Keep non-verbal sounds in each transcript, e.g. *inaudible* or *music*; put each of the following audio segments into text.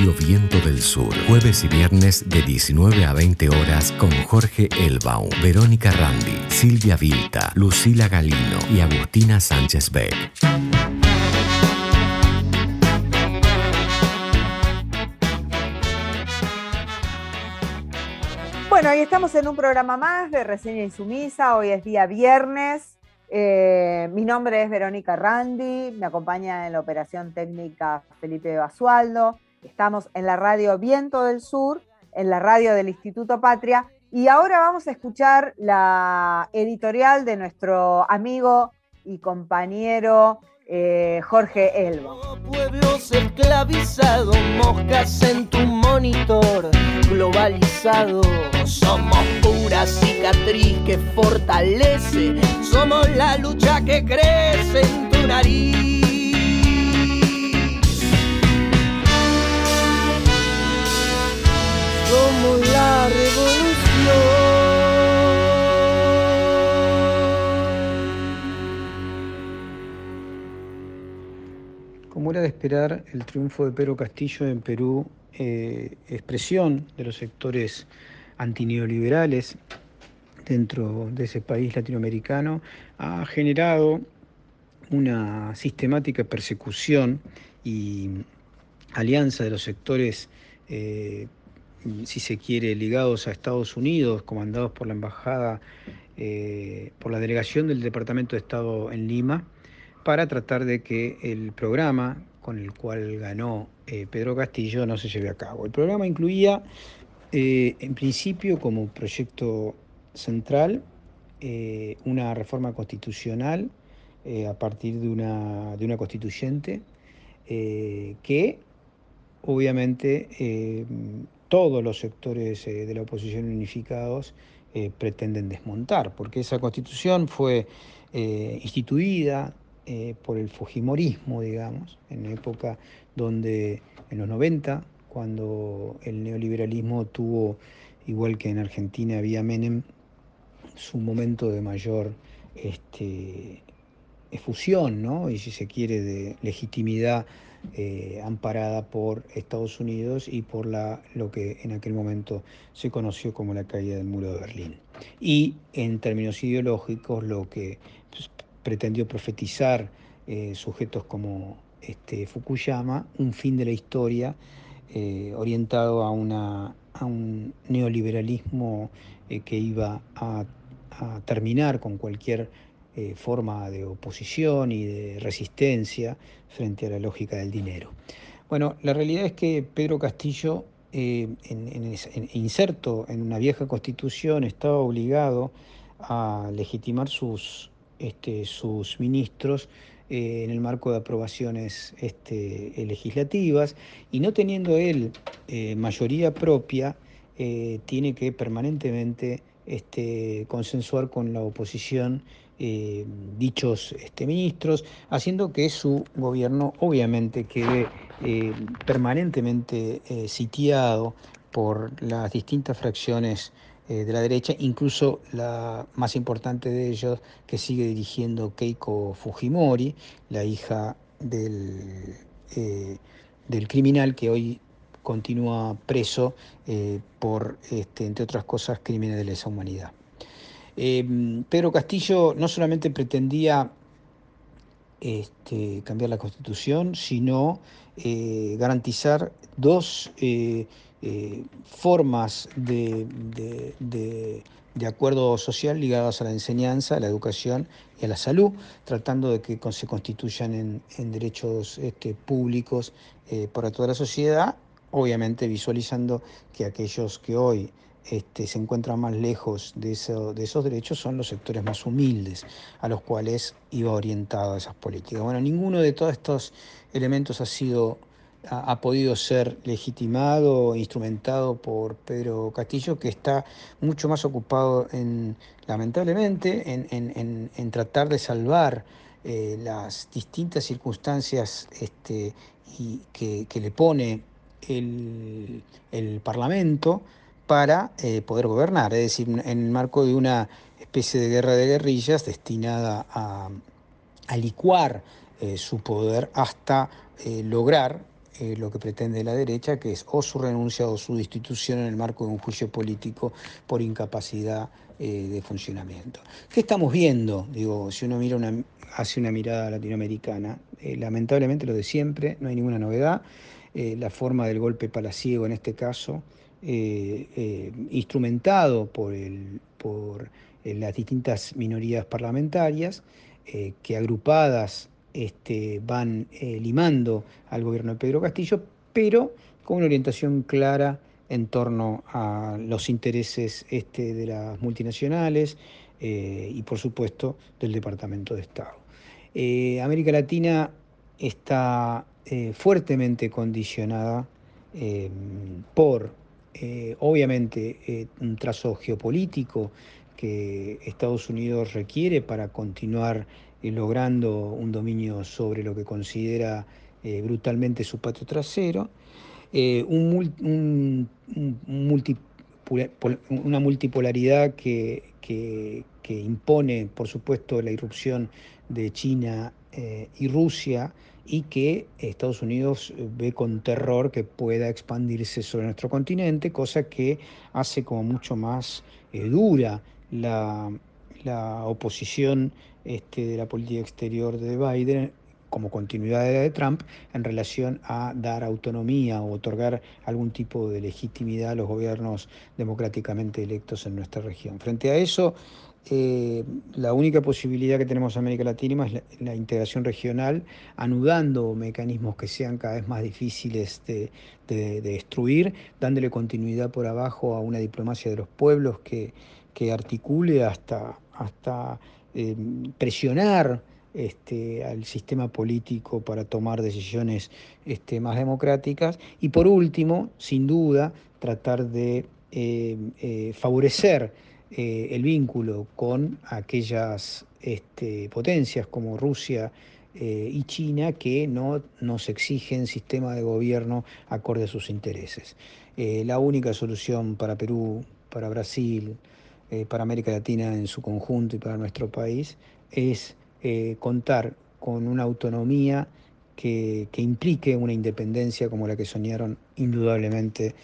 Viento del Sur. Jueves y viernes de 19 a 20 horas con Jorge Elbaum, Verónica Randi, Silvia Vilta, Lucila Galino y Agustina Sánchez Beck. Bueno, hoy estamos en un programa más de Reseña Insumisa. Hoy es día viernes. Eh, mi nombre es Verónica Randi. Me acompaña en la operación técnica Felipe Basualdo. Estamos en la radio Viento del Sur, en la radio del Instituto Patria. Y ahora vamos a escuchar la editorial de nuestro amigo y compañero eh, Jorge Elbo. Pueblos esclavizados, moscas en tu monitor globalizado. Somos pura cicatriz que fortalece, somos la lucha que crece en tu nariz. Somos la revolución. Como era de esperar, el triunfo de Pedro Castillo en Perú, eh, expresión de los sectores antineoliberales dentro de ese país latinoamericano, ha generado una sistemática persecución y alianza de los sectores, eh, si se quiere, ligados a Estados Unidos, comandados por la embajada, eh, por la delegación del Departamento de Estado en Lima, para tratar de que el programa con el cual ganó eh, Pedro Castillo no se lleve a cabo. El programa incluía, eh, en principio, como proyecto central, una reforma constitucional a partir de una, de una constituyente que, obviamente, todos los sectores de la oposición unificados pretenden desmontar, porque esa constitución fue instituida eh, por el Fujimorismo, digamos, en época donde en los 90, cuando el neoliberalismo tuvo, igual que en Argentina había Menem, su momento de mayor este, efusión, ¿no? y si se quiere, de legitimidad eh, amparada por Estados Unidos y por la, lo que en aquel momento se conoció como la caída del muro de Berlín. Y en términos ideológicos, lo que pues, pretendió profetizar eh, sujetos como este, Fukuyama, un fin de la historia eh, orientado a, una, a, un neoliberalismo que iba a, terminar con cualquier forma de oposición y de resistencia frente a la lógica del dinero. Bueno, la realidad es que Pedro Castillo, inserto en una vieja constitución, estaba obligado a legitimar sus este, sus ministros eh, en el marco de aprobaciones este, legislativas y no teniendo él eh, mayoría propia, eh, tiene que permanentemente este, consensuar con la oposición dichos este, ministros, haciendo que su gobierno obviamente quede permanentemente sitiado por las distintas fracciones eh, de la derecha, incluso la más importante de ellos que sigue dirigiendo Keiko Fujimori, la hija del, eh, del criminal que hoy continúa preso eh, por, este, entre otras cosas, crímenes de lesa humanidad. Pedro Castillo no solamente pretendía este, cambiar la constitución, sino garantizar dos eh, formas de, acuerdo social ligadas a la enseñanza, a la educación y a la salud, tratando de que se constituyan en, derechos este, públicos eh, para toda la sociedad, obviamente visualizando que aquellos que hoy este, se encuentran más lejos de, esos derechos son los sectores más humildes a los cuales iba orientado esas políticas. Bueno, ninguno de todos estos elementos ha sido ha, podido ser legitimado, instrumentado por Pedro Castillo, que está mucho más ocupado en, lamentablemente, en, tratar de salvar eh, las distintas circunstancias este, que, le pone el, Parlamento para eh, poder gobernar, es decir, en el marco de una especie de guerra de guerrillas destinada a, licuar eh, su poder hasta lograr eh, lo que pretende la derecha, que es o su renuncia o su destitución en el marco de un juicio político por incapacidad de funcionamiento. ¿Qué estamos viendo? Digo, si uno mira hace una mirada latinoamericana, lamentablemente lo de siempre, no hay ninguna novedad. la forma del golpe palaciego en este caso, instrumentado por, el, por las distintas minorías parlamentarias, que agrupadas este, van eh, limando al gobierno de Pedro Castillo, pero con una orientación clara en torno a los intereses este, de las multinacionales eh, y por supuesto del Departamento de Estado. Eh, América Latina está fuertemente condicionada por, obviamente, un trazo geopolítico que Estados Unidos requiere para continuar logrando un dominio sobre lo que considera eh, brutalmente su patio trasero, eh, una multipolaridad que, impone, por supuesto, la irrupción de China eh, y Rusia y que Estados Unidos ve con terror que pueda expandirse sobre nuestro continente, cosa que hace como mucho más dura la, la oposición este, de la política exterior de Biden como continuidad de la de Trump en relación a dar autonomía o otorgar algún tipo de legitimidad a los gobiernos democráticamente electos en nuestra región. Frente a eso, eh, la única posibilidad que tenemos en América Latina es la, integración regional, anudando mecanismos que sean cada vez más difíciles de, destruir, dándole continuidad por abajo a una diplomacia de los pueblos que, que articule hasta, hasta eh, presionar este, al sistema político para tomar decisiones este, más democráticas. Y por último, sin duda, tratar de eh, eh, el vínculo con aquellas este, potencias como Rusia y China que no nos exigen sistema de gobierno acorde a sus intereses. la única solución para Perú, para Brasil, eh, para América Latina en su conjunto y para nuestro país es eh, contar con una autonomía que, implique una independencia como la que soñaron indudablemente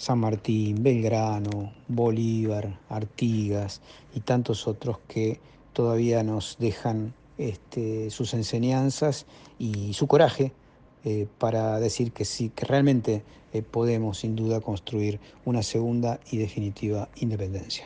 San Martín, Belgrano, Bolívar, Artigas y tantos otros que todavía nos dejan este, sus enseñanzas y su coraje eh, para decir que sí, que realmente podemos sin duda construir una segunda y definitiva independencia.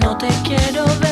Sé que va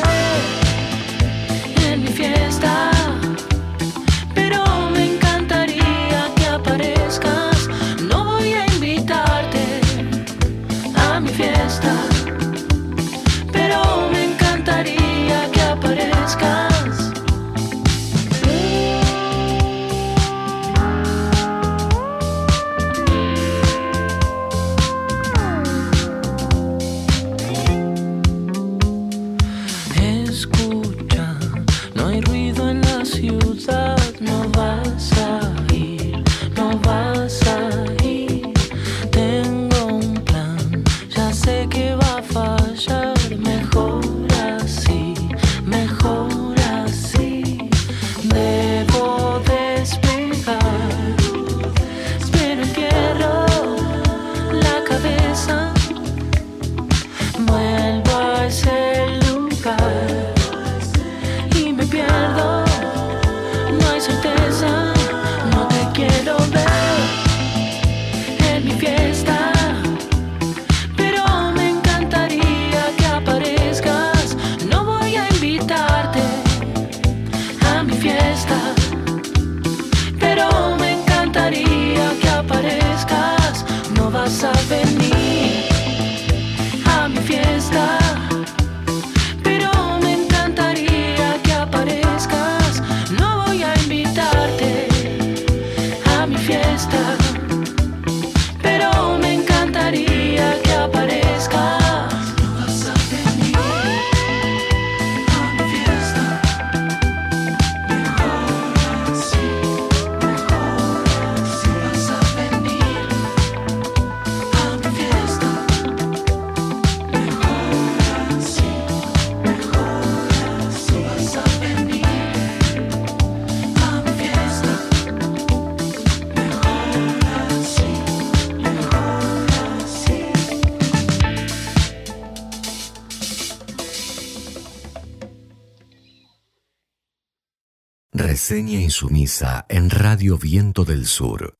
Reseña insumisa en Radio Viento del Sur.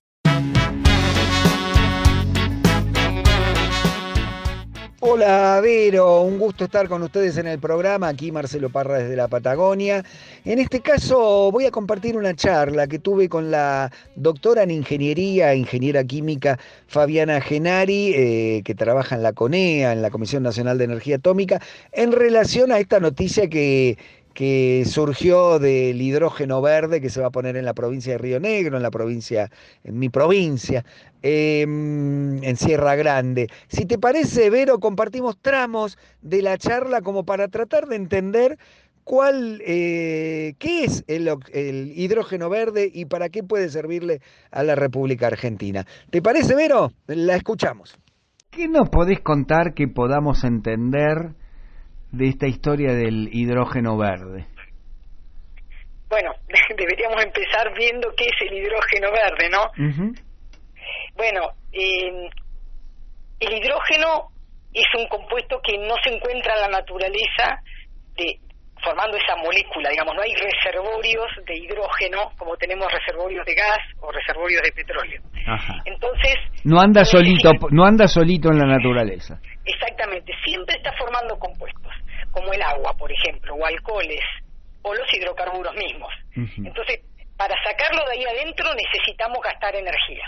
Hola Vero, un gusto estar con ustedes en el programa, aquí Marcelo Parra desde la Patagonia. En este caso voy a compartir una charla que tuve con la doctora en ingeniería, ingeniera química Fabiana Genari, eh, que trabaja en la CONEA, en la Comisión Nacional de Energía Atómica, en relación a esta noticia que que surgió del hidrógeno verde que se va a poner en la provincia de Río Negro, en la provincia, en mi provincia, em, en Sierra Grande. Si te parece, Vero, compartimos tramos de la charla como para tratar de entender cuál, eh, qué es el, el, hidrógeno verde y para qué puede servirle a la República Argentina. ¿Te parece, Vero? La escuchamos. ¿Qué nos podés contar que podamos entender? De esta historia del hidrógeno verde? Bueno, *laughs* deberíamos empezar viendo qué es el hidrógeno verde, ¿no? Bueno, eh, el hidrógeno es un compuesto que no se encuentra en la naturaleza de, formando esa molécula, digamos, no hay reservorios de hidrógeno como tenemos reservorios de gas o reservorios de petróleo. Entonces, no anda solito, *laughs* no anda solito en la naturaleza. Exactamente, siempre está formando compuestos, como el agua, por ejemplo, o alcoholes, o los hidrocarburos mismos. Entonces, para sacarlo de ahí adentro necesitamos gastar energía.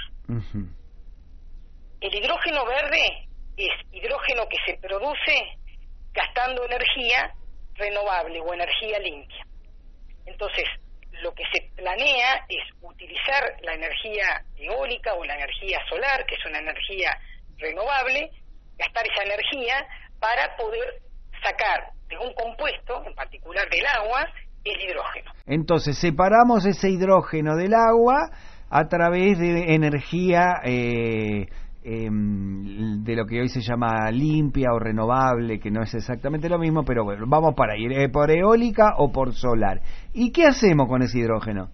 El hidrógeno verde es hidrógeno que se produce gastando energía renovable o energía limpia. Entonces, lo que se planea es utilizar la energía eólica o la energía solar, que es una energía renovable, gastar esa energía para poder sacar de un compuesto, en particular del agua, el hidrógeno. Entonces, separamos ese hidrógeno del agua a través de energía eh, em, de lo que hoy se llama limpia o renovable, que no es exactamente lo mismo, pero bueno, vamos para ir, eh, por eólica o por solar. ¿Y qué hacemos con ese hidrógeno?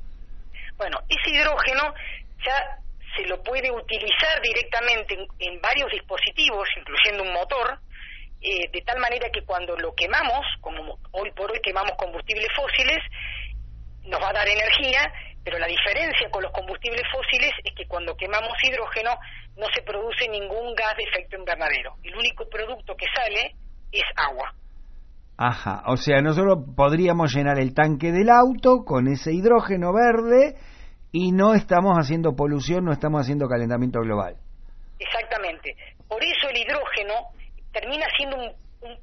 Bueno, ese hidrógeno ya se lo puede utilizar directamente en, varios dispositivos, incluyendo un motor, eh, de tal manera que cuando lo quemamos, como hoy por hoy quemamos combustibles fósiles, nos va a dar energía, pero la diferencia con los combustibles fósiles es que cuando quemamos hidrógeno no se produce ningún gas de efecto invernadero. El único producto que sale es agua. Ajá, o sea, nosotros podríamos llenar el tanque del auto con ese hidrógeno verde y no estamos haciendo polución, no estamos haciendo calentamiento global. Exactamente. Por eso el hidrógeno termina siendo un,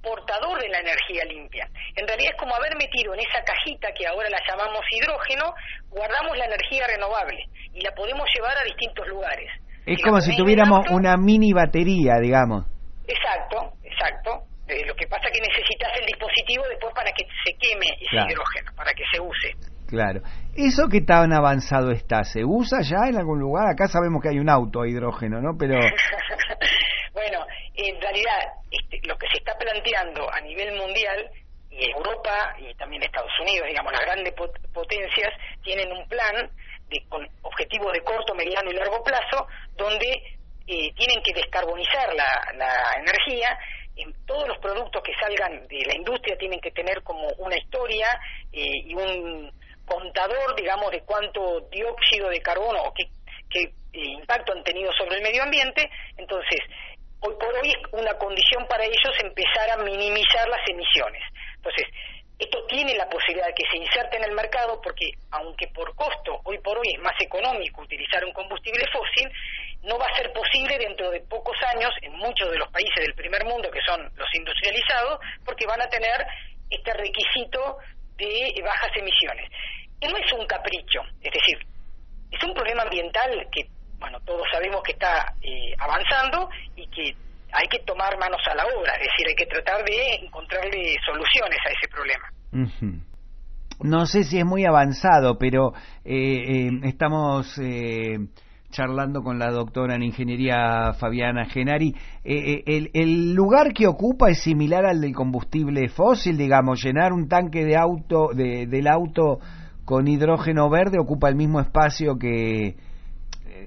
portador de la energía limpia. En realidad es como haber metido en esa cajita que ahora la llamamos hidrógeno, guardamos la energía renovable y la podemos llevar a distintos lugares. Es como si tuviéramos una mini batería, digamos. Exacto, exacto. Eh, lo que pasa es que necesitas el dispositivo después para que se queme ese hidrógeno, para que se use. Claro. ¿Eso qué tan avanzado está? ¿Se usa ya en algún lugar? Acá sabemos que hay un auto a hidrógeno, ¿no? Pero... *laughs* bueno, en realidad este, lo que se está planteando a nivel mundial y Europa y también Estados Unidos, digamos, las grandes potencias tienen un plan de, con objetivos de corto, mediano y largo plazo, donde eh, tienen que descarbonizar la, la energía en todos los productos que salgan de la industria tienen que tener como una historia eh, y un contador, digamos, de cuánto dióxido de carbono o qué, qué eh, impacto han tenido sobre el medio ambiente. Entonces, hoy por hoy es una condición para ellos empezar a minimizar las emisiones. Entonces, esto tiene la posibilidad de que se inserte en el mercado porque, aunque por costo hoy por hoy es más económico utilizar un combustible fósil, no va a ser posible dentro de pocos años en muchos de los países del primer mundo, que son los industrializados, porque van a tener este requisito de bajas emisiones. Y no es un capricho, es decir, es un problema ambiental que, bueno, todos sabemos que está eh, avanzando y que hay que tomar manos a la obra, es decir, hay que tratar de encontrarle soluciones a ese problema. No sé si es muy avanzado, pero eh, eh, estamos charlando con la doctora en ingeniería Fabiana Genari. Eh, eh, el, lugar que ocupa es similar al del combustible fósil, digamos, llenar un tanque de auto de, del auto con hidrógeno verde ocupa el mismo espacio que eh,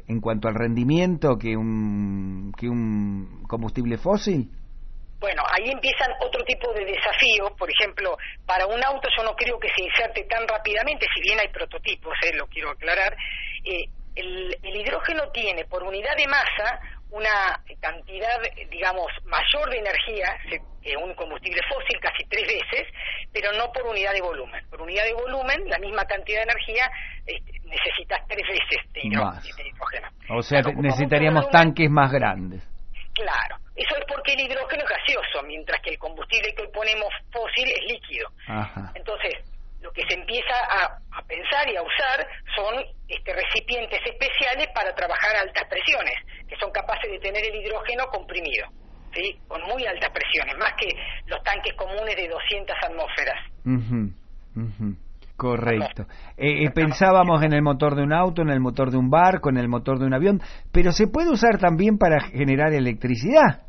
en cuanto al rendimiento que un que un combustible fósil. bueno, ahí empiezan otro tipo de desafíos. Por ejemplo, para un auto yo no creo que se inserte tan rápidamente, si bien hay prototipos, eh, lo quiero aclarar. Eh, el, hidrógeno tiene por unidad de masa una cantidad, digamos, mayor de energía que un combustible fósil, casi tres veces, pero no por unidad de volumen. Por unidad de volumen, la misma cantidad de energía este, necesitas tres veces de, hidrógeno. O sea, necesitaríamos tanques más grandes. Claro. Eso es porque el hidrógeno es gaseoso, mientras que el combustible que ponemos fósil es líquido. Entonces, lo que se empieza a, pensar y a usar son este, recipientes especiales para trabajar a altas presiones, que son capaces de tener el hidrógeno comprimido, ¿sí? con muy altas presiones, más que los tanques comunes de 200 atmósferas. Correcto. Eh, eh, pensábamos en el motor de un auto, en el motor de un barco, en el motor de un avión, pero se puede usar también para generar electricidad.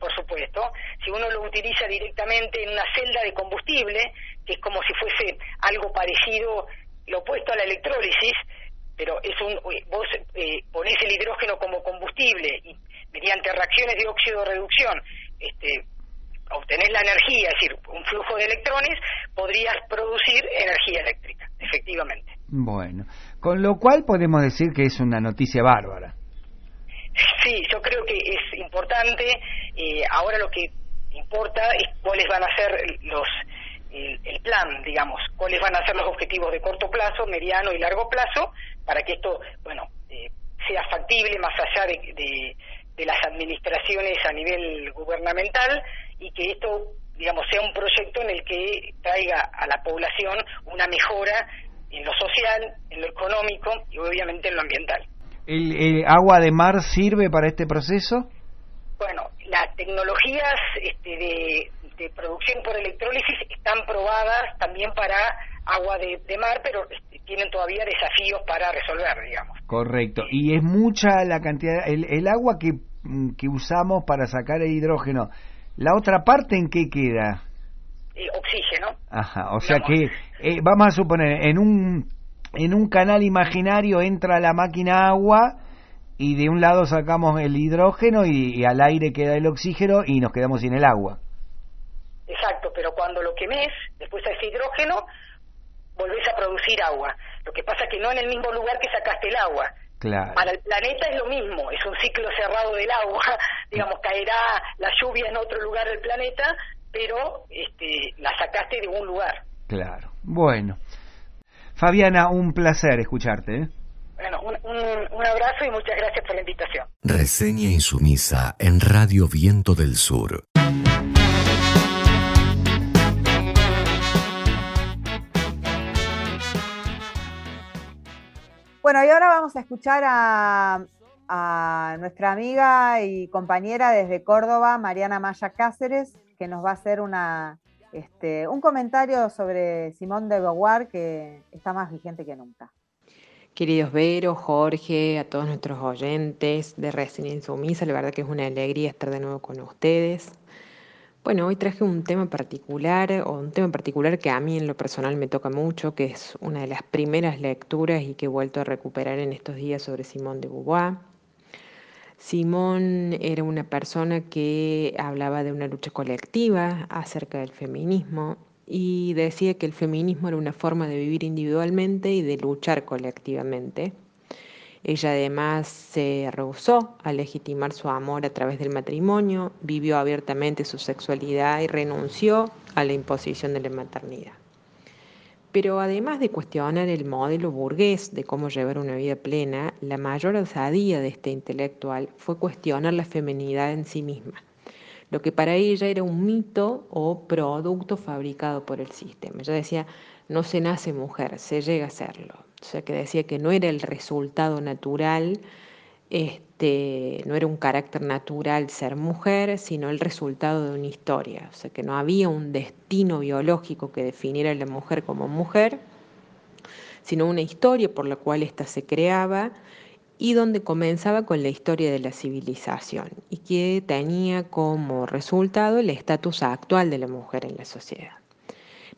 Por supuesto, si uno lo utiliza directamente en una celda de combustible, que es como si fuese algo parecido, lo opuesto a la electrólisis, pero es un vos eh, ponés el hidrógeno como combustible y mediante reacciones de óxido reducción este, obtenés la energía, es decir, un flujo de electrones, podrías producir energía eléctrica, efectivamente. Bueno, con lo cual podemos decir que es una noticia bárbara. Sí, yo creo que es importante. Eh, ahora lo que importa es cuáles van a ser los el, plan, digamos, cuáles van a ser los objetivos de corto plazo, mediano y largo plazo, para que esto, bueno, eh, sea factible más allá de, de las administraciones a nivel gubernamental y que esto, digamos, sea un proyecto en el que traiga a la población una mejora en lo social, en lo económico y obviamente en lo ambiental. ¿El, agua de mar sirve para este proceso? Bueno, las tecnologías este, de, producción por electrólisis están probadas también para agua de, mar, pero este, tienen todavía desafíos para resolver, digamos. Correcto. Y es mucha la cantidad, el, el agua que, que usamos para sacar el hidrógeno, ¿La otra parte en qué queda? Eh, oxígeno. Ajá, o sea que eh, vamos a suponer, en un, en un canal imaginario entra la máquina agua y de un lado sacamos el hidrógeno y, al aire queda el oxígeno y nos quedamos sin el agua. Exacto, pero cuando lo quemes, después a ese hidrógeno, volvés a producir agua. Lo que pasa es que no en el mismo lugar que sacaste el agua. Para el planeta es lo mismo, es un ciclo cerrado del agua, *laughs* digamos, caerá la lluvia en otro lugar del planeta, pero este, la sacaste de un lugar. Claro, bueno. Fabiana, un placer escucharte. ¿eh? Bueno, un, un abrazo y muchas gracias por la invitación. Reseña insumisa en Radio Viento del Sur. Bueno, y ahora vamos a escuchar a, nuestra amiga y compañera desde Córdoba, Mariana Maya Cáceres, que nos va a hacer una, este, un comentario sobre Simón de Beauvoir que está más vigente que nunca. Queridos Vero, Jorge, a todos nuestros oyentes de Recién Insumisa, la verdad que es una alegría estar de nuevo con ustedes. Bueno, hoy traje un tema particular, o un tema particular que a mí en lo personal me toca mucho, que es una de las primeras lecturas y que he vuelto a recuperar en estos días sobre Simón de Beauvoir. Simón era una persona que hablaba de una lucha colectiva acerca del feminismo y decía que el feminismo era una forma de vivir individualmente y de luchar colectivamente. Ella además se rehusó a legitimar su amor a través del matrimonio, vivió abiertamente su sexualidad y renunció a la imposición de la maternidad. Pero además de cuestionar el modelo burgués de cómo llevar una vida plena, la mayor osadía de este intelectual fue cuestionar la feminidad en sí misma, lo que para ella era un mito o producto fabricado por el sistema. Ella decía, no se nace mujer, se llega a serlo o sea que decía que no era el resultado natural, este, no era un carácter natural ser mujer, sino el resultado de una historia, o sea que no había un destino biológico que definiera a la mujer como mujer, sino una historia por la cual ésta se creaba y donde comenzaba con la historia de la civilización y que tenía como resultado el estatus actual de la mujer en la sociedad.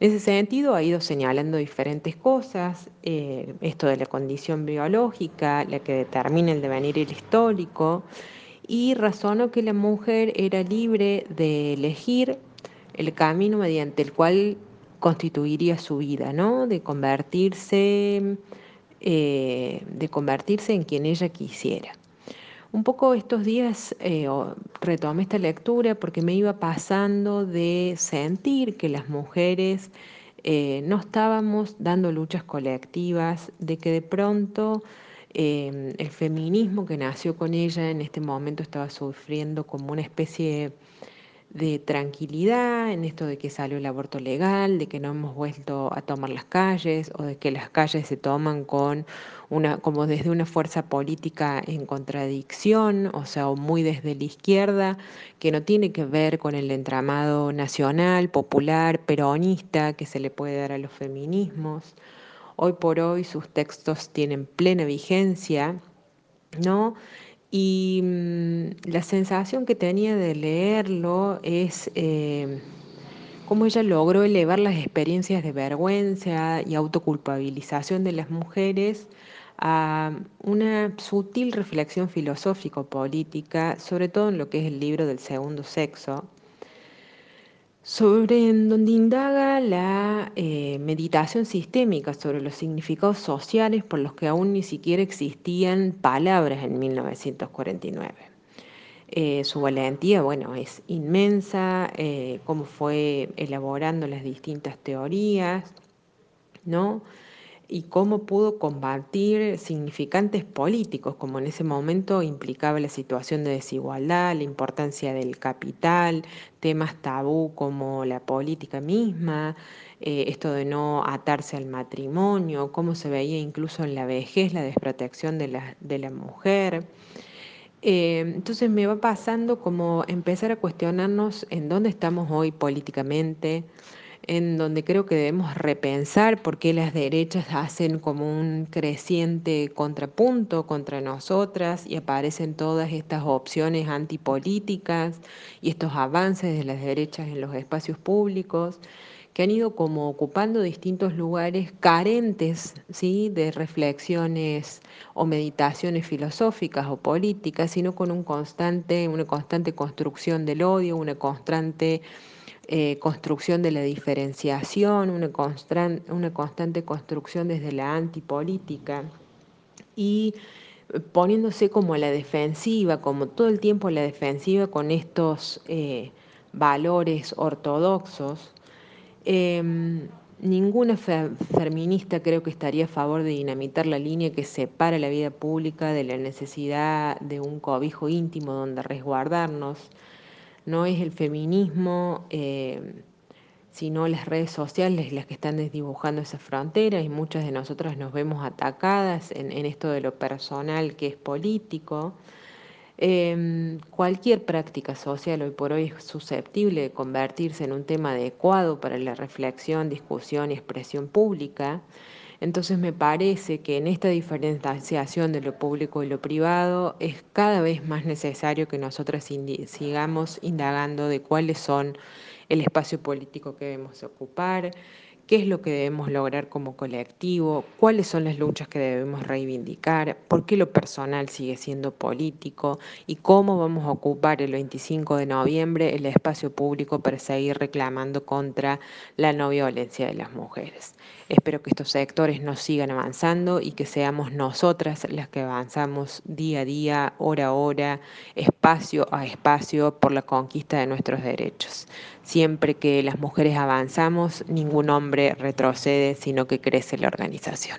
En ese sentido ha ido señalando diferentes cosas, eh, esto de la condición biológica, la que determina el devenir histórico, y razonó que la mujer era libre de elegir el camino mediante el cual constituiría su vida, ¿no? De convertirse, eh, de convertirse en quien ella quisiera. Un poco estos días eh, retomé esta lectura porque me iba pasando de sentir que las mujeres eh, no estábamos dando luchas colectivas, de que de pronto el feminismo que nació con ella en este momento estaba sufriendo como una especie de de tranquilidad en esto de que salió el aborto legal, de que no hemos vuelto a tomar las calles o de que las calles se toman con una como desde una fuerza política en contradicción, o sea, o muy desde la izquierda, que no tiene que ver con el entramado nacional, popular, peronista que se le puede dar a los feminismos. Hoy por hoy sus textos tienen plena vigencia, ¿no? Y mm, la sensación que tenía de leerlo es eh, cómo ella logró elevar las experiencias de vergüenza y autoculpabilización de las mujeres a una sutil reflexión filosófico-política, sobre todo en lo que es el libro del segundo sexo, sobre en donde indaga la eh, meditación sistémica sobre los significados sociales por los que aún ni siquiera existían palabras en 1949. Eh, su valentía, bueno, es inmensa, eh, cómo fue elaborando las distintas teorías, ¿no? Y cómo pudo combatir significantes políticos, como en ese momento implicaba la situación de desigualdad, la importancia del capital, temas tabú como la política misma, eh, esto de no atarse al matrimonio, cómo se veía incluso en la vejez la desprotección de la, de la mujer. Eh, entonces me va pasando como empezar a cuestionarnos en dónde estamos hoy políticamente, en donde creo que debemos repensar por qué las derechas hacen como un creciente contrapunto contra nosotras y aparecen todas estas opciones antipolíticas y estos avances de las derechas en los espacios públicos que han ido como ocupando distintos lugares carentes ¿sí? de reflexiones o meditaciones filosóficas o políticas, sino con constante, una constante construcción del odio, una constante eh, construcción de la diferenciación, una, constante construcción desde la antipolítica y poniéndose como la defensiva, como todo el tiempo la defensiva con estos eh, valores ortodoxos. Em, ninguna feminista creo que estaría a favor de dinamitar la línea que separa la vida pública de la necesidad de un cobijo íntimo donde resguardarnos no es el feminismo, eh, sino las redes sociales las que están desdibujando esa frontera y muchas de nosotras nos vemos atacadas en, esto de lo personal que es político. Em, cualquier práctica social hoy por hoy es susceptible de convertirse en un tema adecuado para la reflexión, discusión y expresión pública. Entonces me parece que en esta diferenciación de lo público y lo privado es cada vez más necesario que nosotras sigamos indagando de cuáles son el espacio político que debemos ocupar, qué es lo que debemos lograr como colectivo, cuáles son las luchas que debemos reivindicar, por qué lo personal sigue siendo político y cómo vamos a ocupar el 25 de noviembre el espacio público para seguir reclamando contra la no violencia de las mujeres. Espero que estos sectores nos sigan avanzando y que seamos nosotras las que avanzamos día a día, hora a hora, espacio a espacio por la conquista de nuestros derechos. Siempre que las mujeres avanzamos, ningún hombre retrocede, sino que crece la organización.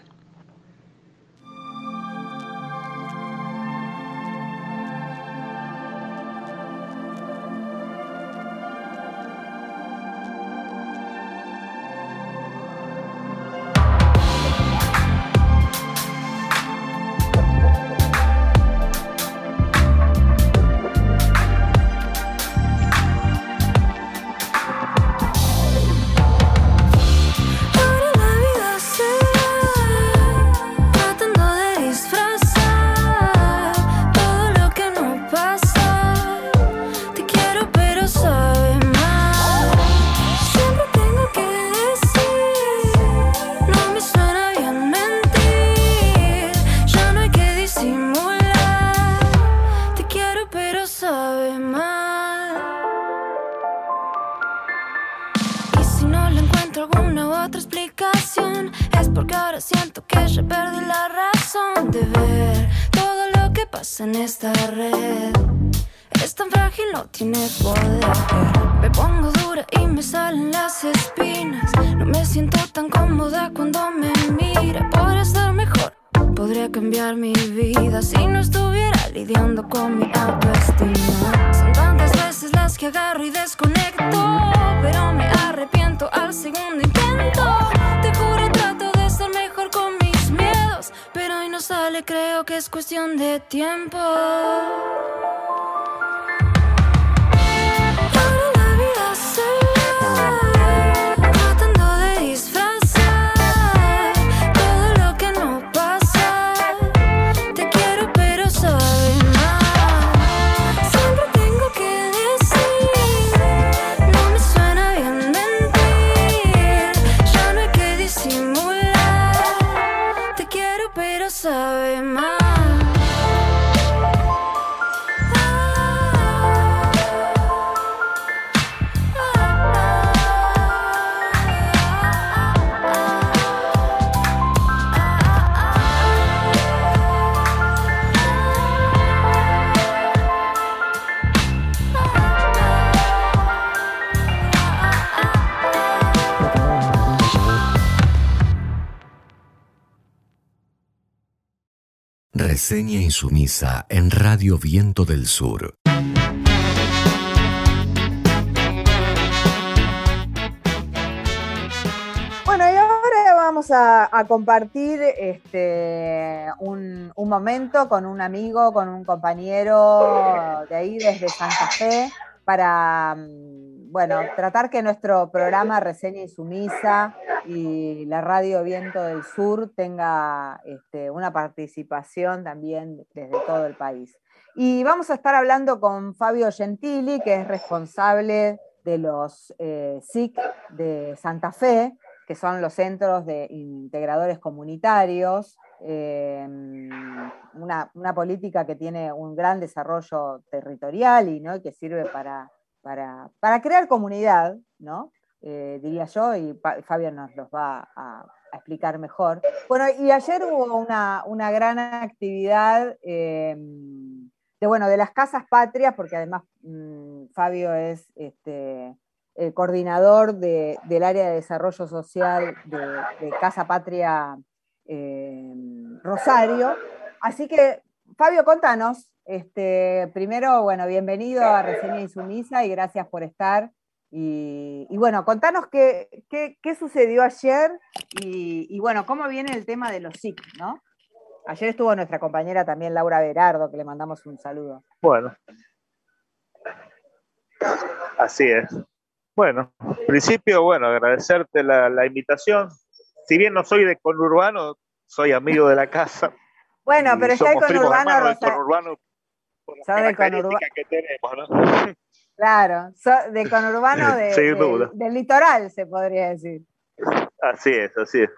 Insumisa en Radio Viento del Sur. Bueno, y ahora vamos a, compartir este, un, un, momento con un amigo, con un compañero de ahí desde Santa Fe, para mm, bueno, tratar que nuestro programa Reseña Insumisa y la Radio Viento del Sur tenga este, una participación también desde todo el país. Y vamos a estar hablando con Fabio Gentili, que es responsable de los eh, SIC de Santa Fe, que son los centros de integradores comunitarios, eh, una, política que tiene un gran desarrollo territorial y que sirve para, para, para crear comunidad, ¿no? Eh, diría yo, y Fabio nos los va a, explicar mejor. Bueno, y ayer hubo una, gran actividad em, de, bueno, de las casas patrias, porque además mm, Fabio es este, el coordinador del área de desarrollo social de, Casa Patria em, Rosario. Así que, Fabio, contanos, este, primero, bueno, bienvenido a Reseña Insumisa y gracias por estar. Y, bueno, contanos qué, qué, sucedió ayer y, bueno, cómo viene el tema de los SIC, ¿no? Ayer estuvo nuestra compañera también Laura Berardo, que le mandamos un saludo. Bueno, así es. Bueno, en principio, bueno, agradecerte la, invitación. Si bien no soy de conurbano, soy amigo de la casa. Bueno, pero está el conurbano, conurbano por que tenemos, ¿no? *laughs* Claro, de conurbano de, del litoral, se podría decir. Así es, así es.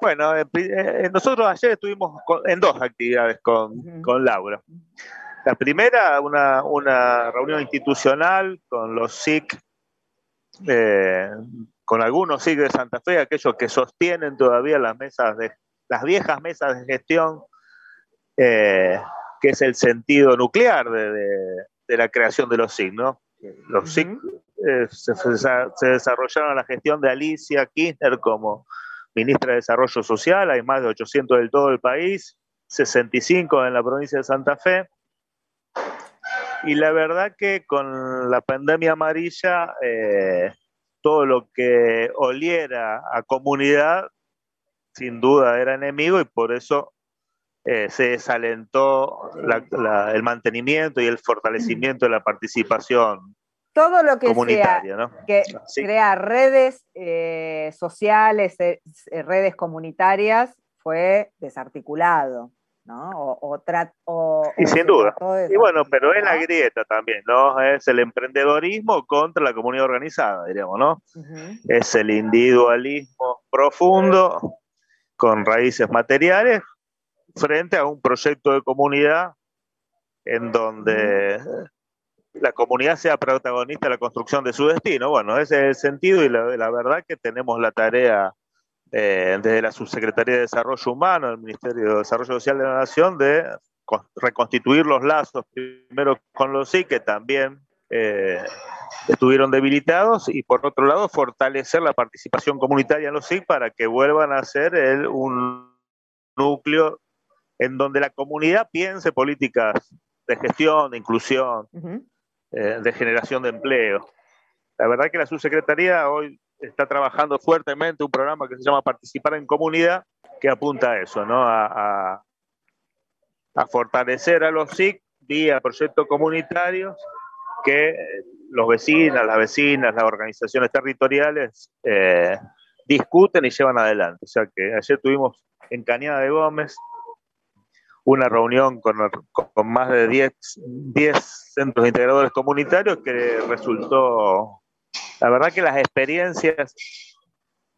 Bueno, eh, eh, nosotros ayer estuvimos en dos actividades con, con Laura. La primera, una, una, reunión institucional con los SIC, eh, con algunos SIC de Santa Fe, aquellos que sostienen todavía las mesas de las viejas mesas de gestión, que es el sentido nuclear de, de la creación de los SIC, ¿no? Los SIC eh, se, desarrollaron la gestión de Alicia Kirchner como ministra de Desarrollo Social, hay más de 800 del todo el país, 65 en la provincia de Santa Fe. Y la verdad que con la pandemia amarilla, eh, todo lo que oliera a comunidad, sin duda era enemigo y por eso eh, se desalentó el mantenimiento y el fortalecimiento de la participación todo lo que comunitaria, ¿no? que crea redes eh, sociales, eh, redes comunitarias, fue desarticulado, ¿no? O, y sin duda. Y bueno, pero es la grieta también, ¿no? Es el emprendedorismo contra la comunidad organizada, diríamos, ¿no? Es el individualismo profundo con raíces materiales frente a un proyecto de comunidad en donde la comunidad sea protagonista de la construcción de su destino. Bueno, ese es el sentido y la, verdad que tenemos la tarea eh, desde la Subsecretaría de Desarrollo Humano, del Ministerio de Desarrollo Social de la Nación, de reconstituir los lazos primero con los sí, que también eh, estuvieron debilitados, y por otro lado, fortalecer la participación comunitaria en los SIC para que vuelvan a ser el, un núcleo en donde la comunidad piense políticas de gestión, de inclusión, eh, de generación de empleo. La verdad que la subsecretaría hoy está trabajando fuertemente un programa que se llama Participar en Comunidad, que apunta a eso, ¿no? a, a fortalecer a los SIC vía proyectos comunitarios que los vecinos, las vecinas, las organizaciones territoriales eh, discuten y llevan adelante. O sea que ayer tuvimos en Cañada de Gómez una reunión con, más de 10, 10 centros integradores comunitarios que resultó, la verdad que las experiencias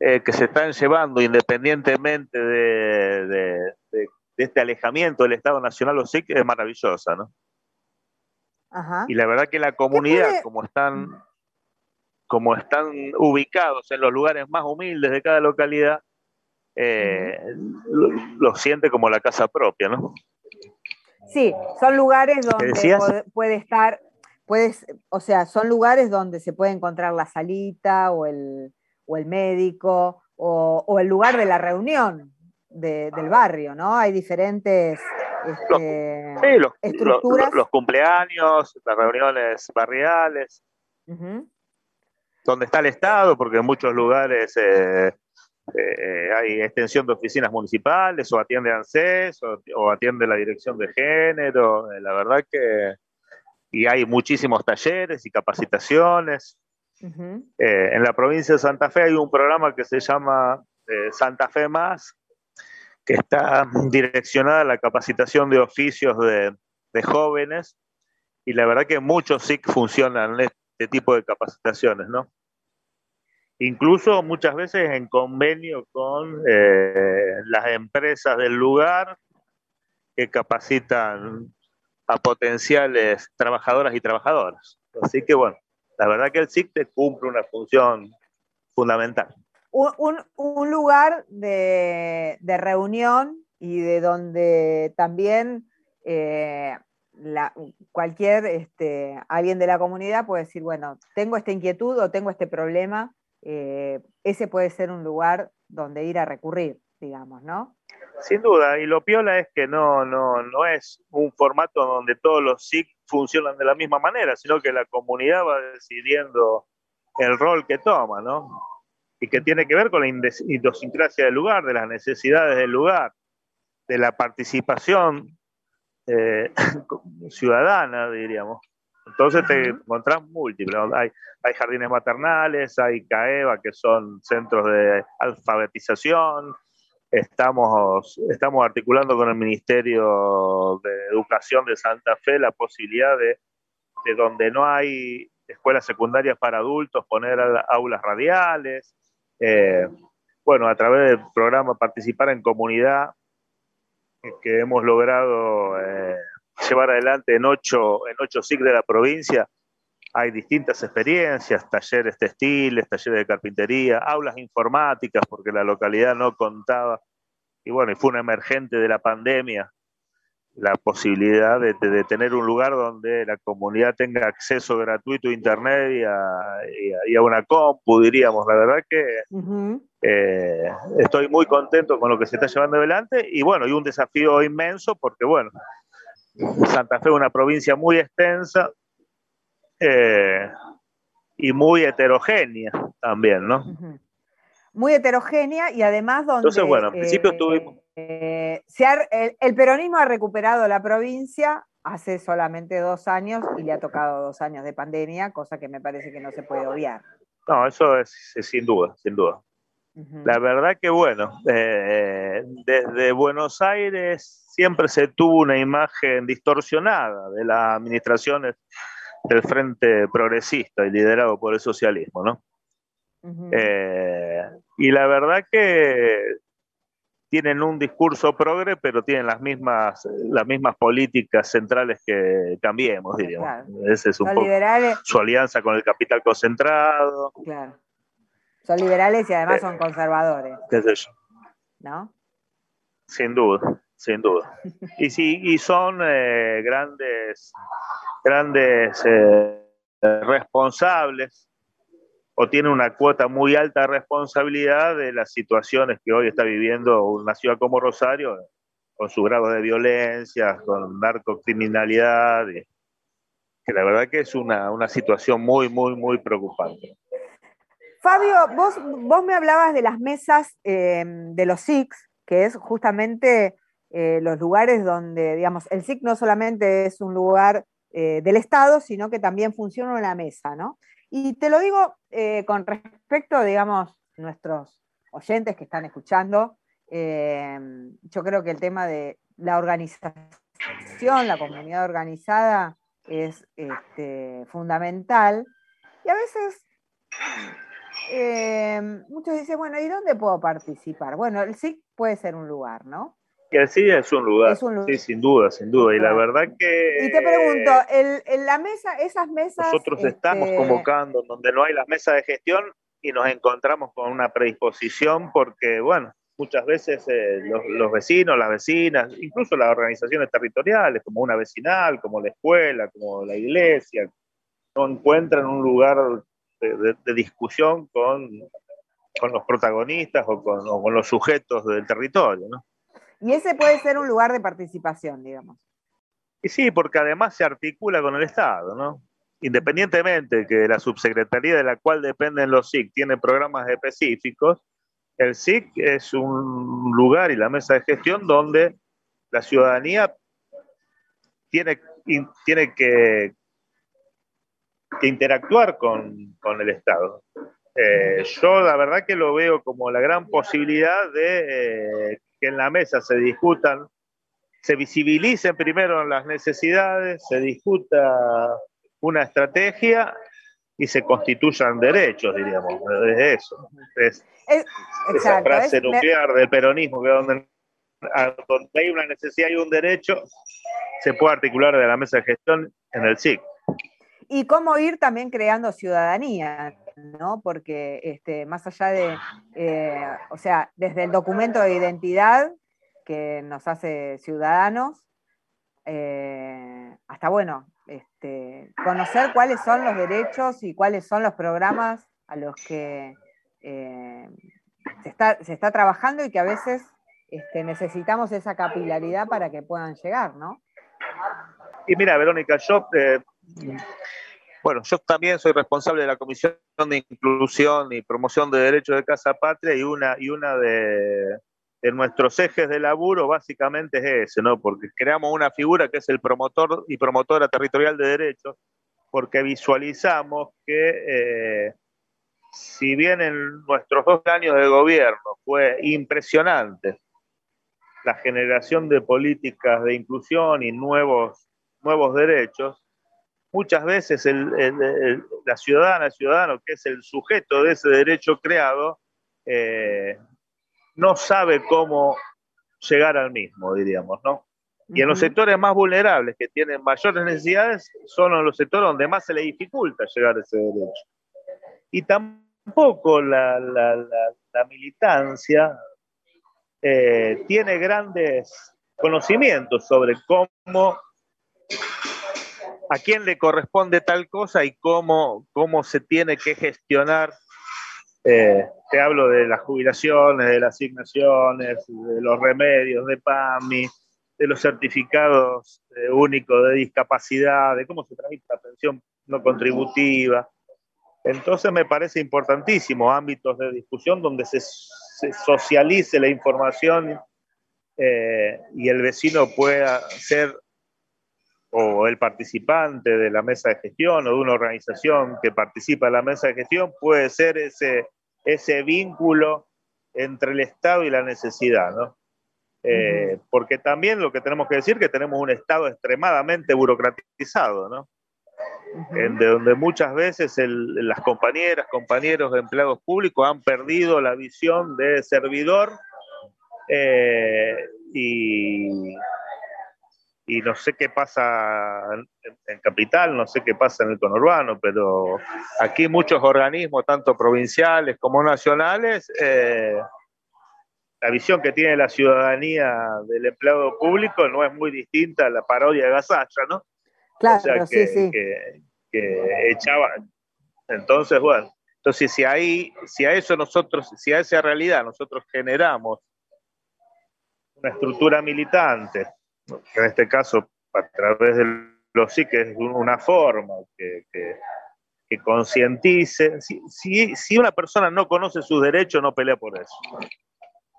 eh, que se están llevando independientemente de, de este alejamiento del Estado Nacional o SIC es maravillosa, ¿no? Y la verdad que la comunidad, como están, como están ubicados en los lugares más humildes de cada localidad, eh, lo, siente como la casa propia, ¿no? Sí, son lugares donde puede, estar, puedes, o sea, son lugares donde se puede encontrar la salita o el, o el médico o, o el lugar de la reunión, del barrio, ¿no? Hay diferentes este, estructuras. Los, cumpleaños, las reuniones barriales, donde está el Estado, porque en muchos lugares eh, eh, hay extensión de oficinas municipales, o atiende ANSES, o, atiende la Dirección de Género, eh, la verdad que... Y hay muchísimos talleres y capacitaciones. en la provincia de Santa Fe hay un programa que se llama Santa Fe Más, que está direccionada a la capacitación de oficios de, jóvenes y la verdad que muchos SIC funcionan en este tipo de capacitaciones, ¿no? Incluso muchas veces en convenio con eh, las empresas del lugar que capacitan a potenciales trabajadoras y trabajadoras. Así que bueno, la verdad que el SIC te cumple una función fundamental un, lugar de, reunión y de donde también eh, cualquier este, alguien de la comunidad puede decir, bueno, tengo esta inquietud o tengo este problema, eh, ese puede ser un lugar donde ir a recurrir, digamos, ¿no? Sin duda, y lo piola es que no, no, no es un formato donde todos los SIC funcionan de la misma manera, sino que la comunidad va decidiendo el rol que toma, ¿no? y que tiene que ver con la idiosincrasia del lugar, de las necesidades del lugar, de la participación eh, *laughs* ciudadana, diríamos. Entonces te encontrás múltiples. Hay, hay jardines maternales, hay CAEVA, que son centros de alfabetización. Estamos, estamos articulando con el Ministerio de Educación de Santa Fe la posibilidad de, de donde no hay escuelas secundarias para adultos, poner aulas radiales. Eh, bueno, a través del programa Participar en Comunidad, que hemos logrado eh, llevar adelante en ocho, en ocho SIC de la provincia, hay distintas experiencias, talleres textiles, talleres de carpintería, aulas informáticas, porque la localidad no contaba, y bueno, y fue un emergente de la pandemia, la posibilidad de, tener un lugar donde la comunidad tenga acceso gratuito a internet y a, una compu, diríamos. La verdad que eh, estoy muy contento con lo que se está llevando adelante y bueno, y un desafío inmenso porque bueno, Santa Fe es una provincia muy extensa eh, y muy heterogénea también, ¿no? Muy heterogénea y además donde... Entonces, bueno, al principio estuvimos eh, el, peronismo ha recuperado la provincia hace solamente dos años y le ha tocado dos años de pandemia, cosa que me parece que no se puede obviar. No, eso es, sin duda, sin duda. La verdad que bueno, eh, desde Buenos Aires siempre se tuvo una imagen distorsionada de las administraciones del Frente Progresista y liderado por el socialismo, ¿no? Eh, y la verdad que tienen un discurso progre, pero tienen las mismas, las mismas políticas centrales que cambiemos, diríamos. Ese es un poco su alianza con el capital concentrado. Claro. Son liberales y además son conservadores. ¿Qué sé yo? ¿No? Sin duda, sin duda. Y sí, y son eh, grandes, grandes eh, responsables o tiene una cuota muy alta de responsabilidad de las situaciones que hoy está viviendo una ciudad como Rosario, con su grado de violencia, con narcocriminalidad, que la verdad que es una, situación muy, muy, muy preocupante. Fabio, vos, vos me hablabas de las mesas eh, de los SICs, que es justamente eh, los lugares donde, digamos, el SIC no solamente es un lugar eh, del Estado, sino que también funciona una mesa, ¿no? Y te lo digo eh, con respecto, digamos, nuestros oyentes que están escuchando. Eh, yo creo que el tema de la organización, la comunidad organizada es este, fundamental. Y a veces eh, muchos dicen, bueno, ¿y dónde puedo participar? Bueno, el SIC puede ser un lugar, ¿no? Que sí es un lugar. Sí, sin duda, sin duda. Y la verdad que. Y te pregunto, en la mesa, esas mesas. Nosotros estamos este, convocando donde no hay las mesas de gestión y nos encontramos con una predisposición porque, bueno, muchas veces eh, los, vecinos, las vecinas, incluso las organizaciones territoriales, como una vecinal, como la escuela, como la iglesia, no encuentran un lugar de, discusión con, con, los protagonistas o con, o con los sujetos del territorio, ¿no? Y ese puede ser un lugar de participación, digamos. Y sí, porque además se articula con el Estado, ¿no? Independientemente que la subsecretaría de la cual dependen los SIC tiene programas específicos, el SIC es un lugar y la mesa de gestión donde la ciudadanía tiene, tiene que, interactuar con, el Estado. Eh, yo la verdad que lo veo como la gran posibilidad de eh, que en la mesa se discutan, se visibilicen primero las necesidades, se discuta una estrategia y se constituyan derechos, diríamos, es eso. Es, esa frase nuclear del peronismo, que donde, donde hay una necesidad y un derecho, se puede articular de la mesa de gestión en el SIC. Y cómo ir también creando ciudadanía, ¿no? Porque este, más allá de, eh, o sea, desde el documento de identidad que nos hace ciudadanos, eh, hasta bueno, este, conocer cuáles son los derechos y cuáles son los programas a los que eh, se, está, trabajando y que a veces este, necesitamos esa capilaridad para que puedan llegar, ¿no? Y mira, Verónica, yo bueno, yo también soy responsable de la Comisión de Inclusión y Promoción de Derechos de Casa Patria y una, y una de, nuestros ejes de laburo básicamente es ese, ¿no? Porque creamos una figura que es el promotor y promotora territorial de derechos, porque visualizamos que eh, si bien en nuestros dos años de gobierno fue impresionante la generación de políticas de inclusión y nuevos, nuevos derechos, muchas veces la ciudadana, el ciudadano, que es el sujeto de ese derecho creado, eh, no sabe cómo llegar al mismo, diríamos, ¿no? Y en los sectores más vulnerables, que tienen mayores necesidades, son los sectores donde más se le dificulta llegar a ese derecho. Y tampoco la, militancia eh, tiene grandes conocimientos sobre cómo a quién le corresponde tal cosa y cómo, cómo se tiene que gestionar. Eh, te hablo de las jubilaciones, de las asignaciones, de los remedios, de PAMI, de los certificados eh, únicos de discapacidad, de cómo se tramita la pensión no contributiva. Entonces me parece importantísimo ámbitos de discusión donde se, socialice la información eh, y el vecino pueda ser o el participante de la mesa de gestión o de una organización que participa en la mesa de gestión puede ser ese, ese vínculo entre el Estado y la necesidad, ¿no? Eh, porque también lo que tenemos que decir es que tenemos un Estado extremadamente burocratizado, ¿no? en de donde muchas veces las compañeras, compañeros de empleados públicos han perdido la visión de servidor Eh, y, y no sé qué pasa en, Capital, no sé qué pasa en el conurbano, pero aquí muchos organismos, tanto provinciales como nacionales, eh, la visión que tiene la ciudadanía del empleado público no es muy distinta a la parodia de Gasalla, ¿no? Claro, que, sí, sí. Que, que echaban. Entonces, bueno, entonces si ahí, si a eso nosotros, si a esa realidad nosotros generamos una estructura militante, en este caso a través de los sí, que es una forma que, que, concientice. Si, si, si, una persona no conoce sus derechos, no pelea por eso.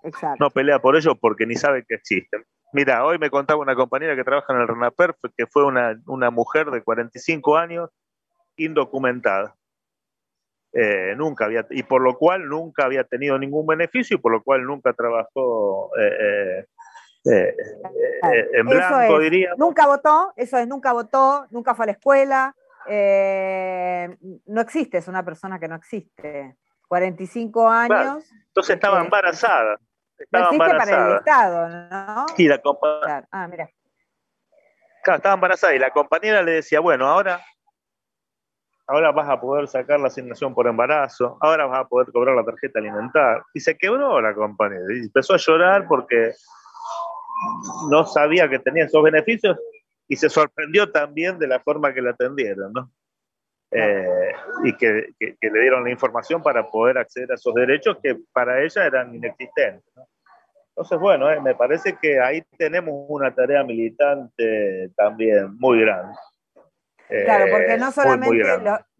Exacto. No pelea por ellos porque ni sabe que existen. Mira, hoy me contaba una compañera que trabaja en el RENAPER que fue una, una mujer de 45 años indocumentada. Eh, nunca había, y por lo cual nunca había tenido ningún beneficio y por lo cual nunca trabajó eh, eh, en blanco, diría. Nunca votó, eso es, nunca votó, nunca fue a la escuela, no existe, es una persona que no existe. 45 años. entonces estaba embarazada. Estaba no existe para el Estado, ¿no? Y la compañera. Ah, mira. Claro, estaba embarazada y la compañera le decía, bueno, ahora ahora vas a poder sacar la asignación por embarazo, ahora vas a poder cobrar la tarjeta alimentar. Y se quebró la compañía. Y empezó a llorar porque no sabía que tenía esos beneficios y se sorprendió también de la forma que la atendieron, ¿no? Eh, y que, le dieron la información para poder acceder a esos derechos que para ella eran inexistentes. Entonces, bueno, eh, me parece que ahí tenemos una tarea militante también muy grande. Claro, porque no solamente,